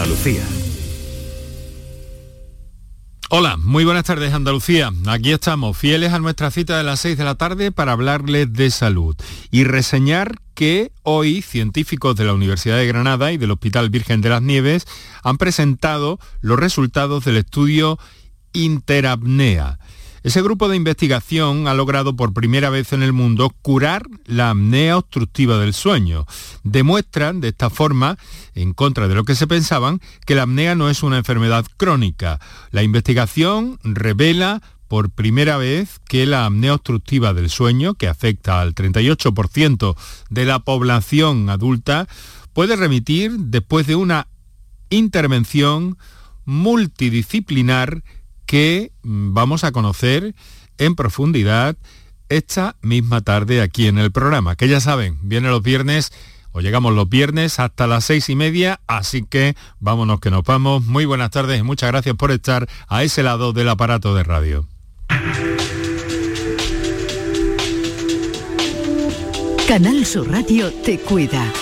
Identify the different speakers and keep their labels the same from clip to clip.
Speaker 1: Andalucía.
Speaker 2: Hola, muy buenas tardes Andalucía. Aquí estamos, fieles a nuestra cita de las 6 de la tarde para hablarles de salud y reseñar que hoy científicos de la Universidad de Granada y del Hospital Virgen de las Nieves han presentado los resultados del estudio Interapnea. Ese grupo de investigación ha logrado por primera vez en el mundo curar la apnea obstructiva del sueño. Demuestran de esta forma, en contra de lo que se pensaban, que la apnea no es una enfermedad crónica. La investigación revela por primera vez que la apnea obstructiva del sueño, que afecta al 38% de la población adulta, puede remitir después de una intervención multidisciplinar que vamos a conocer en profundidad esta misma tarde aquí en el programa, que ya saben, viene los viernes o llegamos los viernes hasta las seis y media, así que vámonos que nos vamos. Muy buenas tardes y muchas gracias por estar a ese lado del aparato de radio.
Speaker 3: Canal Sur Radio te cuida.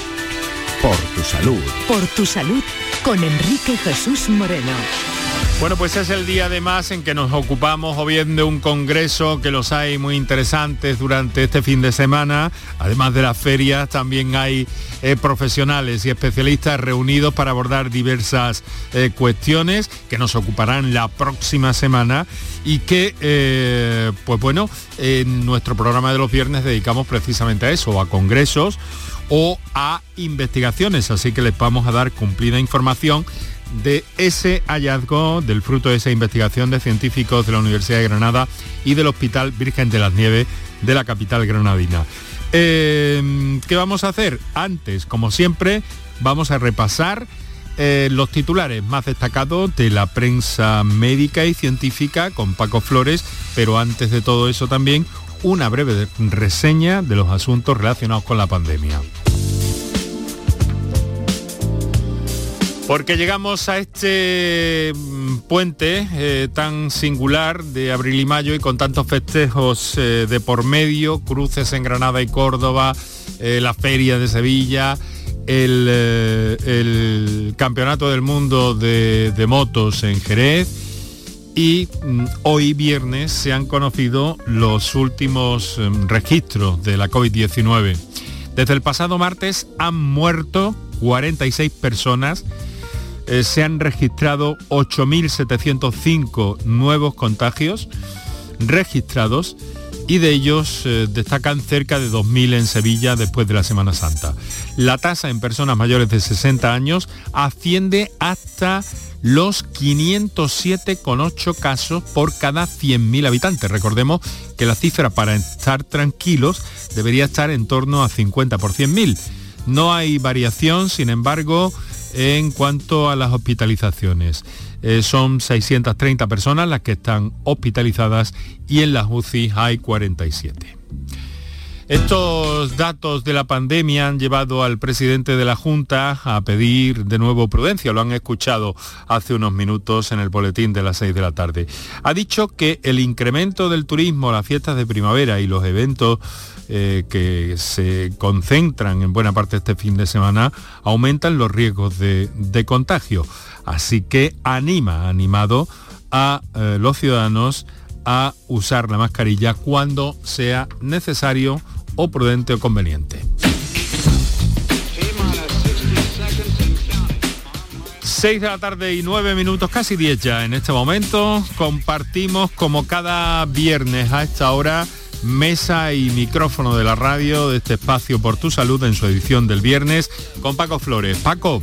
Speaker 1: Por tu salud.
Speaker 3: Por tu salud con Enrique Jesús Moreno.
Speaker 2: Bueno, pues es el día además en que nos ocupamos o bien de un congreso que los hay muy interesantes durante este fin de semana. Además de las ferias, también hay eh, profesionales y especialistas reunidos para abordar diversas eh, cuestiones que nos ocuparán la próxima semana y que, eh, pues bueno, en nuestro programa de los viernes dedicamos precisamente a eso, a congresos o a investigaciones. Así que les vamos a dar cumplida información de ese hallazgo, del fruto de esa investigación de científicos de la Universidad de Granada y del Hospital Virgen de las Nieves de la capital granadina. Eh, ¿Qué vamos a hacer? Antes, como siempre, vamos a repasar eh, los titulares más destacados de la prensa médica y científica con Paco Flores, pero antes de todo eso también una breve reseña de los asuntos relacionados con la pandemia. Porque llegamos a este mm, puente eh, tan singular de abril y mayo y con tantos festejos eh, de por medio, cruces en Granada y Córdoba, eh, la feria de Sevilla, el, Campeonato del Mundo de, de Motos en Jerez y mm, hoy viernes se han conocido los últimos mm, registros de la COVID-19. Desde el pasado martes han muerto 46 personas eh, se han registrado 8.705 nuevos contagios registrados y de ellos eh, destacan cerca de 2.000 en Sevilla después de la Semana Santa. La tasa en personas mayores de 60 años asciende hasta los 507,8 casos por cada 100.000 habitantes. Recordemos que la cifra para estar tranquilos debería estar en torno a 50 por 100.000. No hay variación, sin embargo, en cuanto a las hospitalizaciones. Eh, son 630 personas las que están hospitalizadas y en las UCI hay 47. Estos datos de la pandemia han llevado al presidente de la Junta a pedir de nuevo prudencia. Lo han escuchado hace unos minutos en el boletín de las 6 de la tarde. Ha dicho que el incremento del turismo, las fiestas de primavera y los eventos eh, que se concentran en buena parte este fin de semana aumentan los riesgos de, contagio. Así que anima, animado a eh, los ciudadanos a usar la mascarilla cuando sea necesario o prudente o conveniente. 6 de la tarde y 9 minutos, casi 10 ya en este momento. Compartimos como cada viernes a esta hora mesa y micrófono de la radio de este espacio por tu salud en su edición del viernes con Paco Flores. Paco,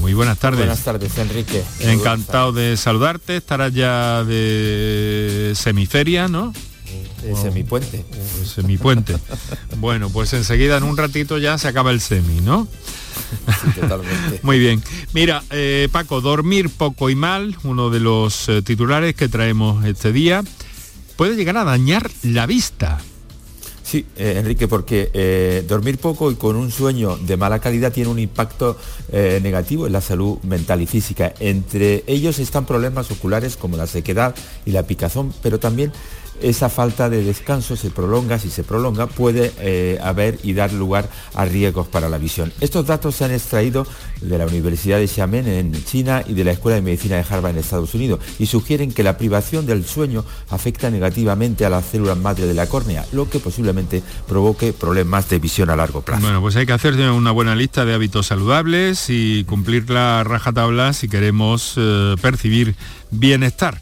Speaker 2: muy buenas tardes.
Speaker 4: Buenas tardes, Enrique.
Speaker 2: Encantado de saludarte. Estarás ya de semiferia, ¿no?
Speaker 4: De semipuente.
Speaker 2: Semipuente. bueno, pues enseguida en un ratito ya se acaba el semi, ¿no?
Speaker 4: totalmente.
Speaker 2: Muy bien. Mira, eh, Paco, dormir poco y mal, uno de los eh, titulares que traemos este día puede llegar a dañar la vista.
Speaker 4: Sí, eh, Enrique, porque eh, dormir poco y con un sueño de mala calidad tiene un impacto eh, negativo en la salud mental y física. Entre ellos están problemas oculares como la sequedad y la picazón, pero también esa falta de descanso se prolonga, si se prolonga, puede eh, haber y dar lugar a riesgos para la visión. Estos datos se han extraído de la Universidad de Xiamen en China y de la Escuela de Medicina de Harvard en Estados Unidos y sugieren que la privación del sueño afecta negativamente a las células madre de la córnea, lo que posiblemente provoque problemas de visión a largo plazo.
Speaker 2: Bueno, pues hay que hacer una buena lista de hábitos saludables y cumplir la rajatabla si queremos eh, percibir bienestar.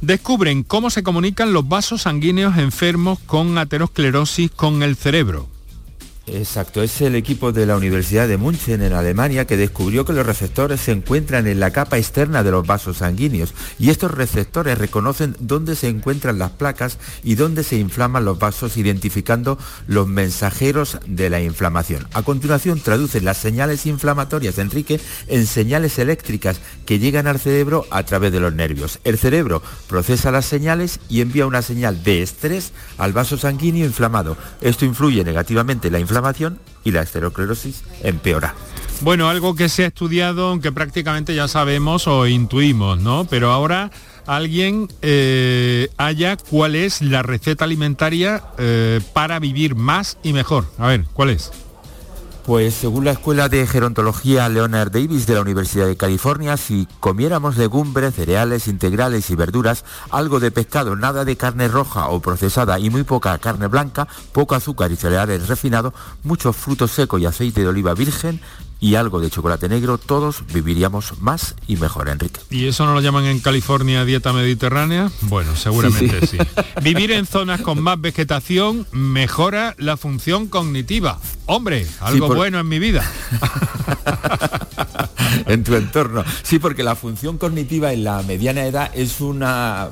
Speaker 2: Descubren cómo se comunican los vasos sanguíneos enfermos con aterosclerosis con el cerebro.
Speaker 4: Exacto, es el equipo de la Universidad de München en Alemania que descubrió que los receptores se encuentran en la capa externa de los vasos sanguíneos y estos receptores reconocen dónde se encuentran las placas y dónde se inflaman los vasos identificando los mensajeros de la inflamación. A continuación traducen las señales inflamatorias de Enrique en señales eléctricas que llegan al cerebro a través de los nervios. El cerebro procesa las señales y envía una señal de estrés al vaso sanguíneo inflamado. Esto influye negativamente en la inflamación y la esteroclerosis empeora.
Speaker 2: Bueno, algo que se ha estudiado, aunque prácticamente ya sabemos o intuimos, ¿no? Pero ahora alguien eh, haya cuál es la receta alimentaria eh, para vivir más y mejor. A ver, ¿cuál es?
Speaker 4: Pues según la Escuela de Gerontología Leonard Davis de la Universidad de California, si comiéramos legumbres, cereales integrales y verduras, algo de pescado, nada de carne roja o procesada y muy poca carne blanca, poco azúcar y cereales refinados, muchos frutos secos y aceite de oliva virgen, y algo de chocolate negro, todos viviríamos más y mejor, Enrique.
Speaker 2: ¿Y eso no lo llaman en California dieta mediterránea? Bueno, seguramente sí. Vivir en zonas con más vegetación mejora la función cognitiva. Hombre, algo bueno en mi vida.
Speaker 4: en tu entorno. Sí, porque la función cognitiva en la mediana edad es, una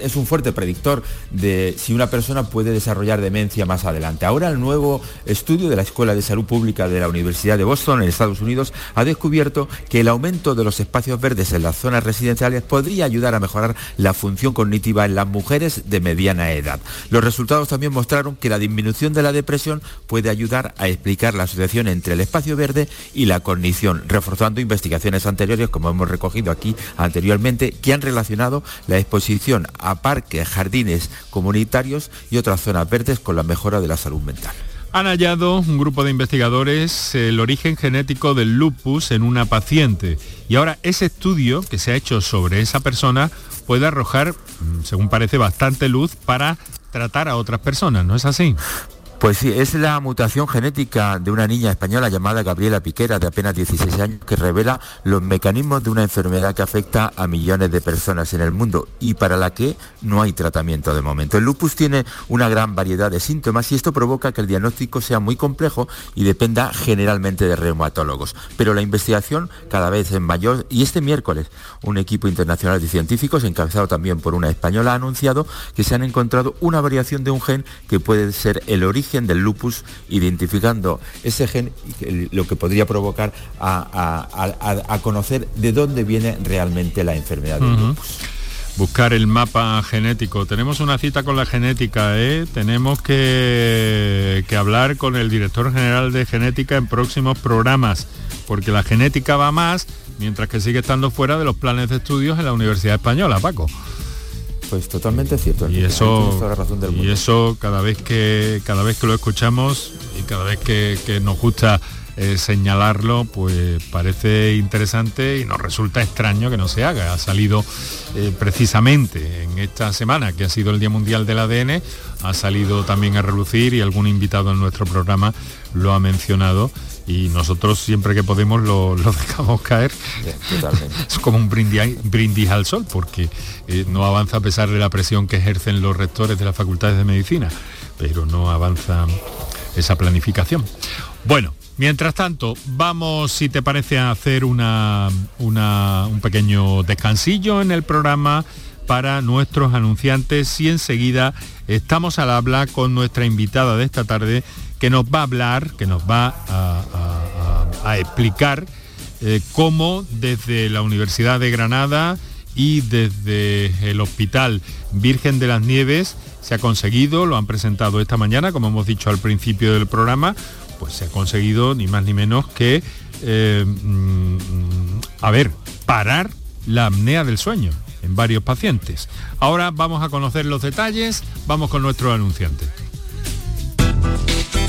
Speaker 4: es un fuerte predictor de si una persona puede desarrollar demencia más adelante. Ahora el nuevo estudio de la Escuela de Salud Pública de la Universidad de Boston en Estados Unidos ha descubierto que el aumento de los espacios verdes en las zonas residenciales podría ayudar a mejorar la función cognitiva en las mujeres de mediana edad. Los resultados también mostraron que la disminución de la depresión puede ayudar a explicar la asociación entre el espacio verde y la cognición, reforzando investigaciones anteriores, como hemos recogido aquí anteriormente, que han relacionado la exposición a parques, jardines comunitarios y otras zonas verdes con la mejora de la salud mental.
Speaker 2: Han hallado un grupo de investigadores el origen genético del lupus en una paciente y ahora ese estudio que se ha hecho sobre esa persona puede arrojar, mm, según parece, bastante luz para tratar a otras personas, ¿no es así?
Speaker 4: Pues sí, es la mutación genética de una niña española llamada Gabriela Piquera, de apenas 16 años, que revela los mecanismos de una enfermedad que afecta a millones de personas en el mundo y para la que no hay tratamiento de momento. El lupus tiene una gran variedad de síntomas y esto provoca que el diagnóstico sea muy complejo y dependa generalmente de reumatólogos. Pero la investigación cada vez es mayor y este miércoles un equipo internacional de científicos, encabezado también por una española, ha anunciado que se han encontrado una variación de un gen que puede ser el origen del lupus, identificando ese gen, lo que podría provocar a, conocer de dónde viene realmente la enfermedad del lupus
Speaker 2: buscar el mapa genético. Tenemos una cita con la genética, ¿eh? tenemos que, que, hablar con el director general de genética en próximos programas, porque la genética va más, mientras que sigue estando fuera de los planes de estudios en la Universidad Española, Paco.
Speaker 4: Pues totalmente cierto.
Speaker 2: Y eso, y eso cada vez que cada vez que lo escuchamos y cada vez que, nos gusta eh, señalarlo, pues parece interesante y nos resulta extraño que no se haga. Ha salido eh, precisamente en esta semana, que ha sido el Día Mundial del ADN, ha salido también a relucir y algún invitado en nuestro programa lo ha mencionado y nosotros siempre que podemos lo, dejamos caer. es como un brindis, al sol, porque eh, no avanza a pesar de la presión que ejercen los rectores de las facultades de medicina, pero no avanza esa planificación. Bueno, mientras tanto, vamos, si te parece, a hacer una, un pequeño descansillo en el programa para nuestros anunciantes y enseguida estamos al habla con nuestra invitada de esta tarde que nos va a hablar, que nos va a, explicar eh, cómo desde la Universidad de Granada y desde el Hospital Virgen de las Nieves se ha conseguido, lo han presentado esta mañana, como hemos dicho al principio del programa, pues se ha conseguido ni más ni menos que, eh, mm, a ver, parar la apnea del sueño. en varios pacientes. Ahora vamos a conocer los detalles, vamos con nuestro anunciante.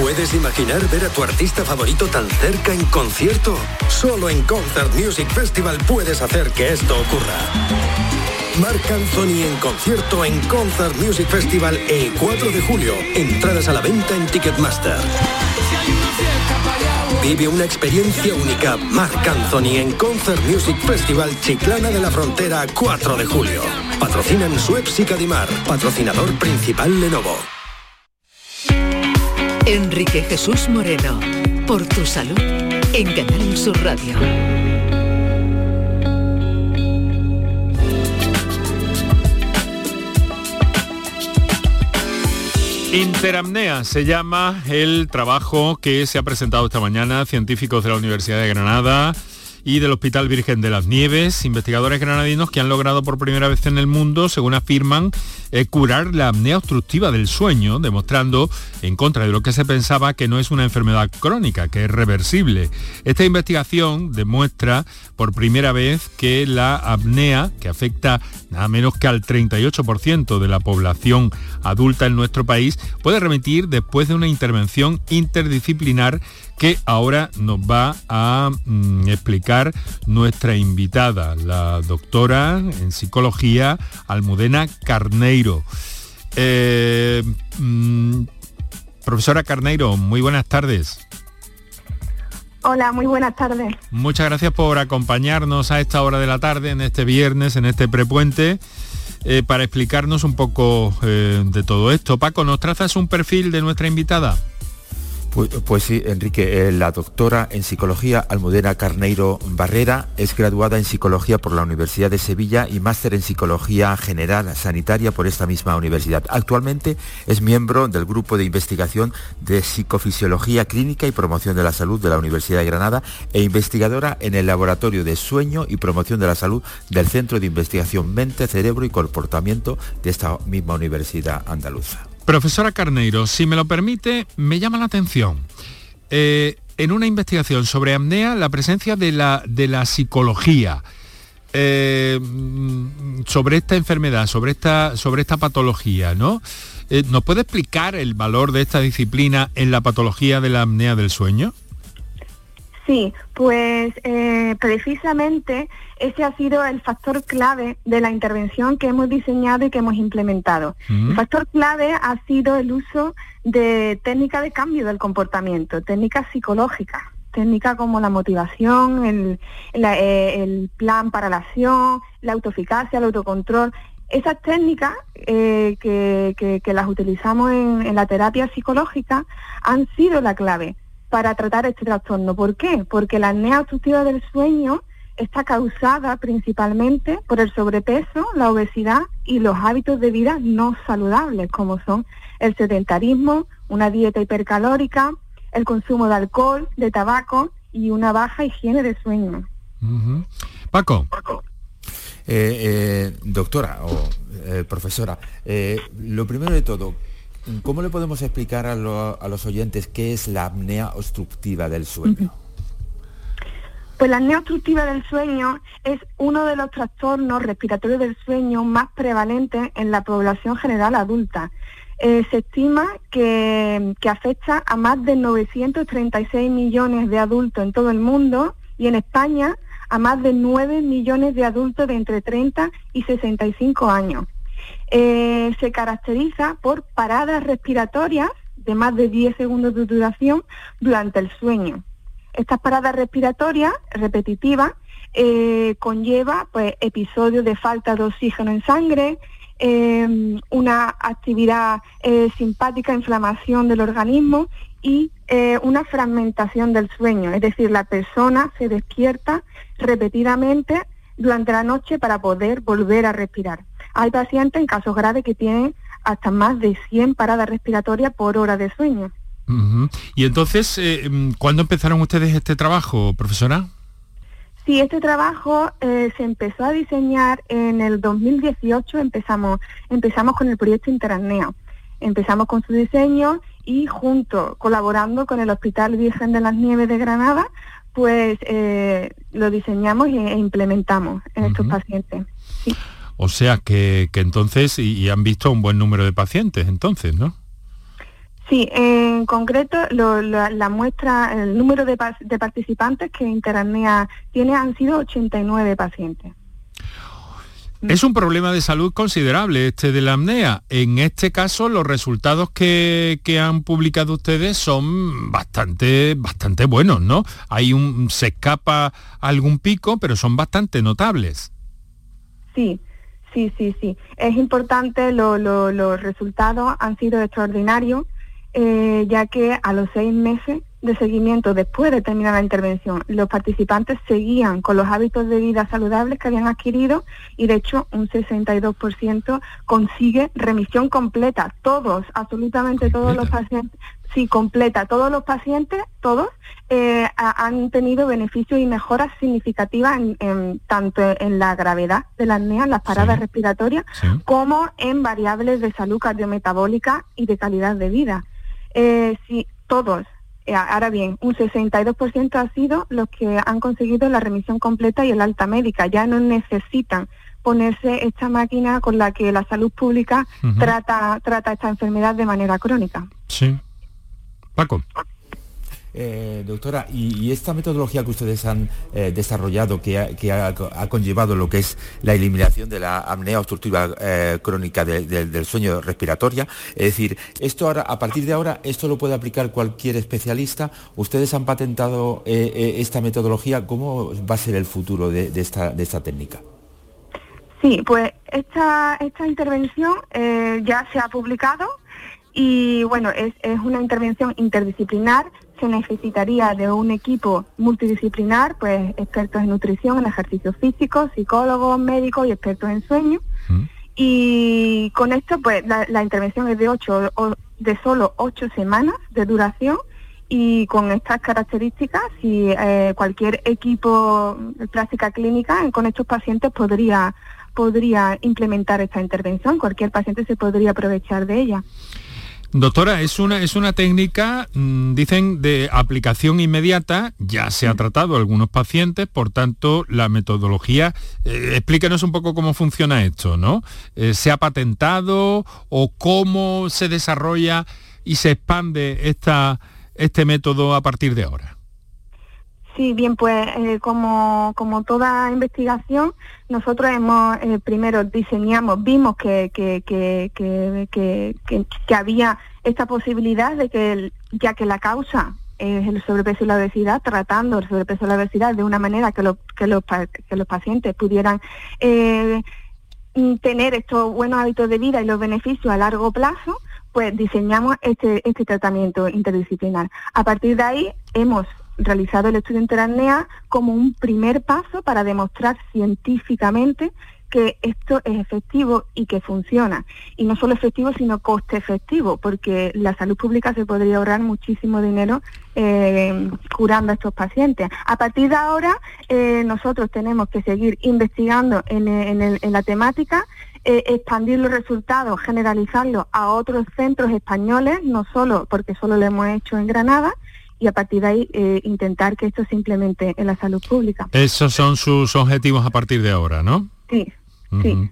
Speaker 5: ¿Puedes imaginar ver a tu artista favorito tan cerca en concierto? Solo en Concert Music Festival puedes hacer que esto ocurra. Marc Anthony en concierto en Concert Music Festival el 4 de julio. Entradas a la venta en Ticketmaster. Vive una experiencia única. Marc Anthony en Concert Music Festival Chiclana de la Frontera 4 de julio. Patrocinan Suez y Cadimar. Patrocinador principal Lenovo.
Speaker 3: Enrique Jesús Moreno, por tu salud, en Canal Sur Radio.
Speaker 2: Interamnea se llama el trabajo que se ha presentado esta mañana, científicos de la Universidad de Granada y del Hospital Virgen de las Nieves, investigadores granadinos que han logrado por primera vez en el mundo, según afirman, eh, curar la apnea obstructiva del sueño, demostrando, en contra de lo que se pensaba, que no es una enfermedad crónica, que es reversible. Esta investigación demuestra por primera vez que la apnea, que afecta nada menos que al 38% de la población adulta en nuestro país, puede remitir después de una intervención interdisciplinar que ahora nos va a mm, explicar nuestra invitada, la doctora en psicología Almudena Carneiro. Eh, mm, profesora Carneiro, muy buenas tardes.
Speaker 6: Hola, muy buenas tardes.
Speaker 2: Muchas gracias por acompañarnos a esta hora de la tarde, en este viernes, en este prepuente. Eh, para explicarnos un poco eh, de todo esto. Paco, ¿nos trazas un perfil de nuestra invitada?
Speaker 4: Pues, sí, Enrique, eh, la doctora en psicología Almudena Carneiro Barrera es graduada en psicología por la Universidad de Sevilla y máster en psicología general sanitaria por esta misma universidad. Actualmente es miembro del grupo de investigación de psicofisiología clínica y promoción de la salud de la Universidad de Granada e investigadora en el laboratorio de sueño y promoción de la salud del Centro de Investigación Mente, Cerebro y Comportamiento de esta misma universidad andaluza.
Speaker 2: Profesora Carneiro, si me lo permite, me llama la atención. Eh, en una investigación sobre apnea, la presencia de la, de la psicología eh, sobre esta enfermedad, sobre esta, sobre esta patología, ¿no? Eh, ¿Nos puede explicar el valor de esta disciplina en la patología de la apnea del sueño?
Speaker 6: Sí, pues eh, precisamente ese ha sido el factor clave de la intervención que hemos diseñado y que hemos implementado. El factor clave ha sido el uso de técnicas de cambio del comportamiento, técnicas psicológicas, técnicas como la motivación, el, eh, plan para la acción, la autoeficacia, el autocontrol. Esas técnicas eh, que, las utilizamos en la terapia psicológica han sido la clave para tratar este trastorno. ¿Por qué? Porque la apnea obstructiva del sueño está causada principalmente por el sobrepeso, la obesidad y los hábitos de vida no saludables, como son el sedentarismo, una dieta hipercalórica, el consumo de alcohol, de tabaco y una baja higiene de sueño.
Speaker 2: Paco.
Speaker 4: Eh, eh, doctora o eh, profesora, lo primero de todo, ¿Cómo le podemos explicar a, los oyentes qué es la apnea obstructiva del sueño?
Speaker 6: Pues la apnea obstructiva del sueño es uno de los trastornos respiratorios del sueño más prevalentes en la población general adulta. Eh, se estima que, que, afecta a más de 936 millones de adultos en todo el mundo y en España a más de 9 millones de adultos de entre 30 y 65 años. Eh, se caracteriza por paradas respiratorias de más de 10 segundos de duración durante el sueño. Estas paradas respiratorias repetitivas eh, conlleva pues, episodios de falta de oxígeno en sangre, em, una actividad eh, simpática, inflamación del organismo y una fragmentación del sueño, es decir, la persona se despierta repetidamente durante la noche para poder volver a respirar. Hay pacientes en casos graves que tienen hasta más de 100 paradas respiratorias por hora de sueño.
Speaker 2: Y entonces, eh, ¿cuándo empezaron ustedes este trabajo, profesora?
Speaker 6: Sí, este trabajo eh, se empezó a diseñar en el 2018, empezamos, empezamos con el proyecto Interanea. Empezamos con su diseño y junto, colaborando con el Hospital Virgen de las Nieves de Granada, pues eh, lo diseñamos e implementamos en estos pacientes.
Speaker 2: O sea que, entonces, y, han visto un buen número de pacientes entonces, ¿no?
Speaker 6: Sí, en concreto la, muestra, el número de, participantes que Interanea tiene han sido 89 pacientes.
Speaker 2: Es un problema de salud considerable este de la apnea. En este caso, los resultados que, han publicado ustedes son bastante, bastante buenos, ¿no? Hay un, se escapa algún pico, pero son bastante notables.
Speaker 6: Sí, sí, sí, sí. Es importante, los resultados han sido extraordinarios eh, ya que a los seis meses de seguimiento después de terminar la intervención, los participantes seguían con los hábitos de vida saludables que habían adquirido y de hecho un 62% consigue remisión completa. Todos, absolutamente todos los pacientes, sí, completa. Todos los pacientes, todos, eh, han tenido beneficios y mejoras significativas en, tanto en la gravedad de la apnea, en las paradas respiratorias, como en variables de salud cardiometabólica y de calidad de vida. Eh, sí, todos. Eh, ahora bien, un 62% ha sido los que han conseguido la remisión completa y el alta médica. Ya no necesitan ponerse esta máquina con la que la salud pública trata, trata esta enfermedad de manera crónica.
Speaker 2: Sí. Paco.
Speaker 4: Eh, doctora, y, esta metodología que ustedes han eh, desarrollado, que, ha, conllevado lo que es la eliminación de la apnea obstructiva eh, crónica del sueño respiratoria, es decir, esto ahora, a partir de ahora, esto lo puede aplicar cualquier especialista. Ustedes han patentado esta metodología. ¿Cómo va a ser el futuro de, esta, técnica?
Speaker 6: Sí, pues esta, esta intervención ya se ha publicado y bueno, es, es una intervención interdisciplinar se necesitaría de un equipo multidisciplinar, pues expertos en nutrición, en ejercicio físico, psicólogos, médicos y expertos en sueño. Mm. Y con esto, pues la, intervención es de ocho, de solo ocho semanas de duración y con estas características, si eh, cualquier equipo de práctica clínica con estos pacientes podría podría implementar esta intervención, cualquier paciente se podría aprovechar de ella.
Speaker 2: Doctora, es una, es una técnica, mm, dicen, de aplicación inmediata, ya se ha tratado a algunos pacientes, por tanto, la metodología, eh, explíquenos un poco cómo funciona esto, ¿no? Eh, ¿Se ha patentado o cómo se desarrolla y se expande esta, este método a partir de ahora?
Speaker 6: Sí, bien, pues eh, como, como toda investigación, nosotros hemos eh, primero diseñamos, vimos que, que, que, que, había esta posibilidad de que, ya que la causa es el sobrepeso y la obesidad, tratando el sobrepeso y la obesidad de una manera que, lo, los, los pacientes pudieran eh, tener estos buenos hábitos de vida y los beneficios a largo plazo, pues diseñamos este, este tratamiento interdisciplinar. A partir de ahí hemos realizado el estudio interanea como un primer paso para demostrar científicamente que esto es efectivo y que funciona. Y no solo efectivo, sino coste efectivo, porque la salud pública se podría ahorrar muchísimo dinero eh, curando a estos pacientes. A partir de ahora, eh, nosotros tenemos que seguir investigando en, la temática, eh, expandir los resultados, generalizarlos a otros centros españoles, no solo porque solo lo hemos hecho en Granada, y a partir de ahí eh, intentar que esto se implemente en la salud pública.
Speaker 2: Esos son sus objetivos a partir de ahora, ¿no?
Speaker 6: Sí, sí.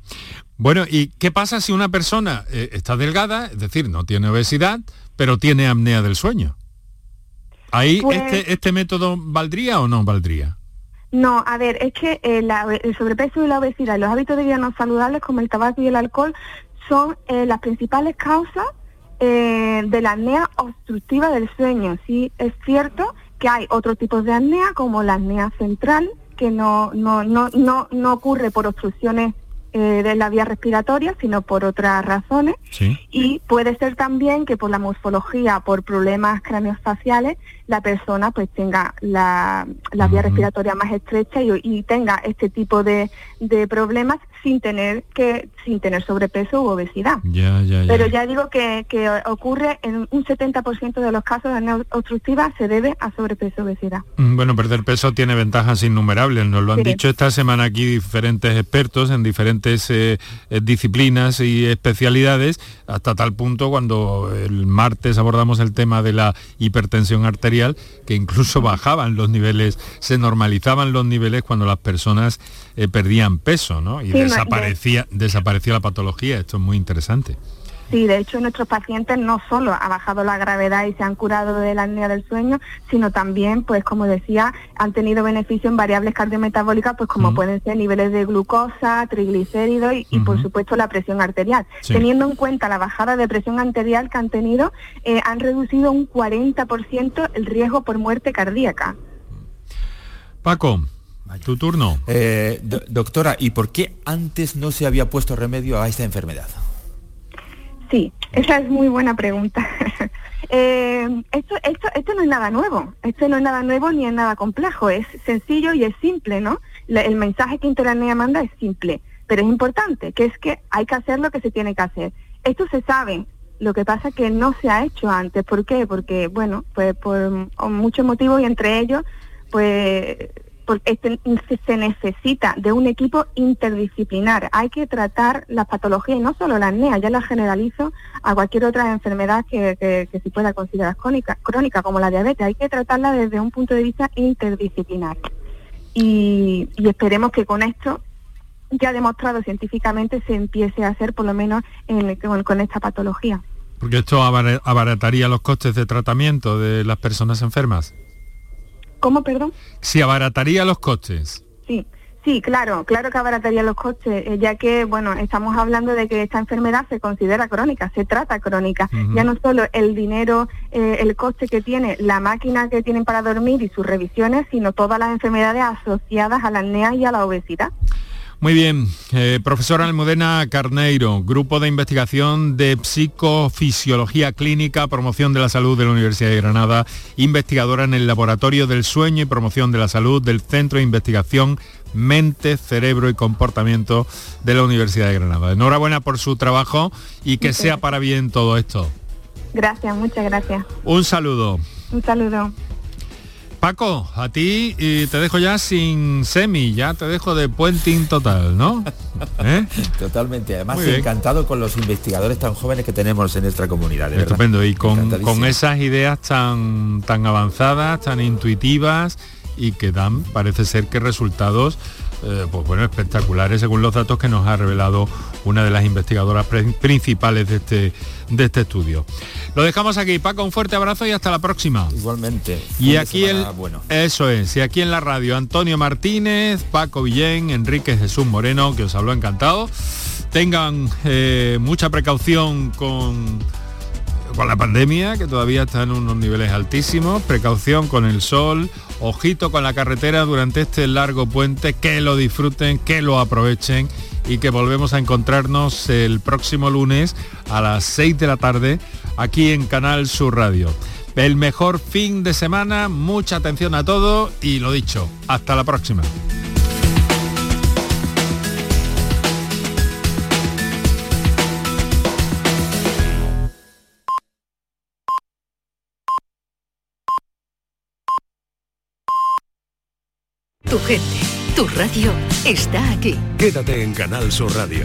Speaker 2: Bueno, ¿y qué pasa si una persona eh, está delgada, es decir, no tiene obesidad, pero tiene apnea del sueño? ¿Ahí pues este, este método valdría o no valdría?
Speaker 6: No, a ver, es que eh, el sobrepeso y la obesidad y los hábitos de vida no saludables como el tabaco y el alcohol son las principales causas eh, de la apnea obstructiva del sueño. Sí, es cierto que hay otros tipos de apnea, como la apnea central, que no, no, no, no, no ocurre por obstrucciones eh, de la vía respiratoria, sino por otras razones. Y puede ser también que por la morfología, por problemas craneofaciales, la persona pues tenga la, vía respiratoria más estrecha y, tenga este tipo de, problemas sin tener que sin tener sobrepeso u obesidad. Pero ya digo que, ocurre en un 70% de los casos de obstructiva se debe a sobrepeso obesidad.
Speaker 2: Mm, bueno, perder peso tiene ventajas innumerables, nos lo han dicho esta semana aquí diferentes expertos en diferentes eh, eh, disciplinas y especialidades, hasta tal punto cuando el martes abordamos el tema de la hipertensión arterial que incluso bajaban los niveles, se normalizaban los niveles cuando las personas eh, perdían peso, ¿no? Y desaparecía, desaparecía la patología. Esto es muy interesante.
Speaker 6: Sí, de hecho nuestros pacientes no solo ha bajado la gravedad y se han curado de la apnea del sueño, sino también, pues como decía, han tenido beneficio en variables cardiometabólicas, pues como pueden ser niveles de glucosa, triglicéridos y, por supuesto la presión arterial. Teniendo en cuenta la bajada de presión arterial que han tenido, eh, han reducido un 40% el riesgo por muerte cardíaca.
Speaker 2: Paco, tu turno.
Speaker 4: Eh, doctora, ¿y por qué antes no se había puesto remedio a esta enfermedad?
Speaker 6: Sí, esa es muy buena pregunta. Eh, esto, esto, esto no es nada nuevo, esto no es nada nuevo ni es nada complejo, es sencillo y es simple, ¿no? el mensaje que Interanea manda es simple, pero es importante, que es que hay que hacer lo que se tiene que hacer. Esto se sabe, lo que pasa es que no se ha hecho antes. ¿Por qué? Porque, bueno, pues por muchos motivos y entre ellos, pues porque se necesita de un equipo interdisciplinar. Hay que tratar las patologías, y no solo la apnea, ya la generalizo a cualquier otra enfermedad que, que, se pueda considerar crónica, crónica, como la diabetes. Hay que tratarla desde un punto de vista interdisciplinar. Y, esperemos que con esto ya demostrado científicamente se empiece a hacer por lo menos con esta patología.
Speaker 2: Porque esto abarataría los costes de tratamiento de las personas enfermas.
Speaker 6: ¿Cómo, perdón?
Speaker 2: Si abarataría los costes.
Speaker 6: Sí, sí, claro, claro que abarataría los costes, eh, ya que, bueno, estamos hablando de que esta enfermedad se considera crónica, se trata crónica. Ya no solo el dinero, eh, el coste que tiene la máquina que tienen para dormir y sus revisiones, sino todas las enfermedades asociadas a la apnea y a la obesidad.
Speaker 2: Muy bien, eh, profesora Almudena Carneiro, Grupo de Investigación de Psicofisiología Clínica, Promoción de la Salud de la Universidad de Granada, investigadora en el Laboratorio del Sueño y Promoción de la Salud del Centro de Investigación Mente, Cerebro y Comportamiento de la Universidad de Granada. Enhorabuena por su trabajo y que sea para bien todo esto.
Speaker 6: Gracias, muchas gracias.
Speaker 2: Un saludo.
Speaker 6: Un saludo.
Speaker 2: Paco, a ti y te dejo ya sin semi, ya te dejo de puenting total, ¿no?
Speaker 4: ¿Eh? Totalmente, además encantado con los investigadores tan jóvenes que tenemos en nuestra comunidad.
Speaker 2: Estupendo, y con, esas ideas tan, tan avanzadas, tan intuitivas y que dan, parece ser que resultados eh, pues bueno, espectaculares según los datos que nos ha revelado una de las investigadoras principales de este, de este estudio. Lo dejamos aquí, Paco, un fuerte abrazo y hasta la próxima.
Speaker 4: Igualmente.
Speaker 2: Y aquí el, bueno. eso es, y aquí en la radio Antonio Martínez, Paco Villén, Enrique Jesús Moreno, que os habló encantado. Tengan eh, mucha precaución con con la pandemia, que todavía está en unos niveles altísimos, precaución con el sol, ojito con la carretera durante este largo puente, que lo disfruten, que lo aprovechen. Y que volvemos a encontrarnos el próximo lunes a las 6 de la tarde aquí en Canal Sur Radio. El mejor fin de semana, mucha atención a todo. Y lo dicho, hasta la próxima.
Speaker 3: Tu gente, tu radio está aquí.
Speaker 1: Quédate en Canal Sur Radio,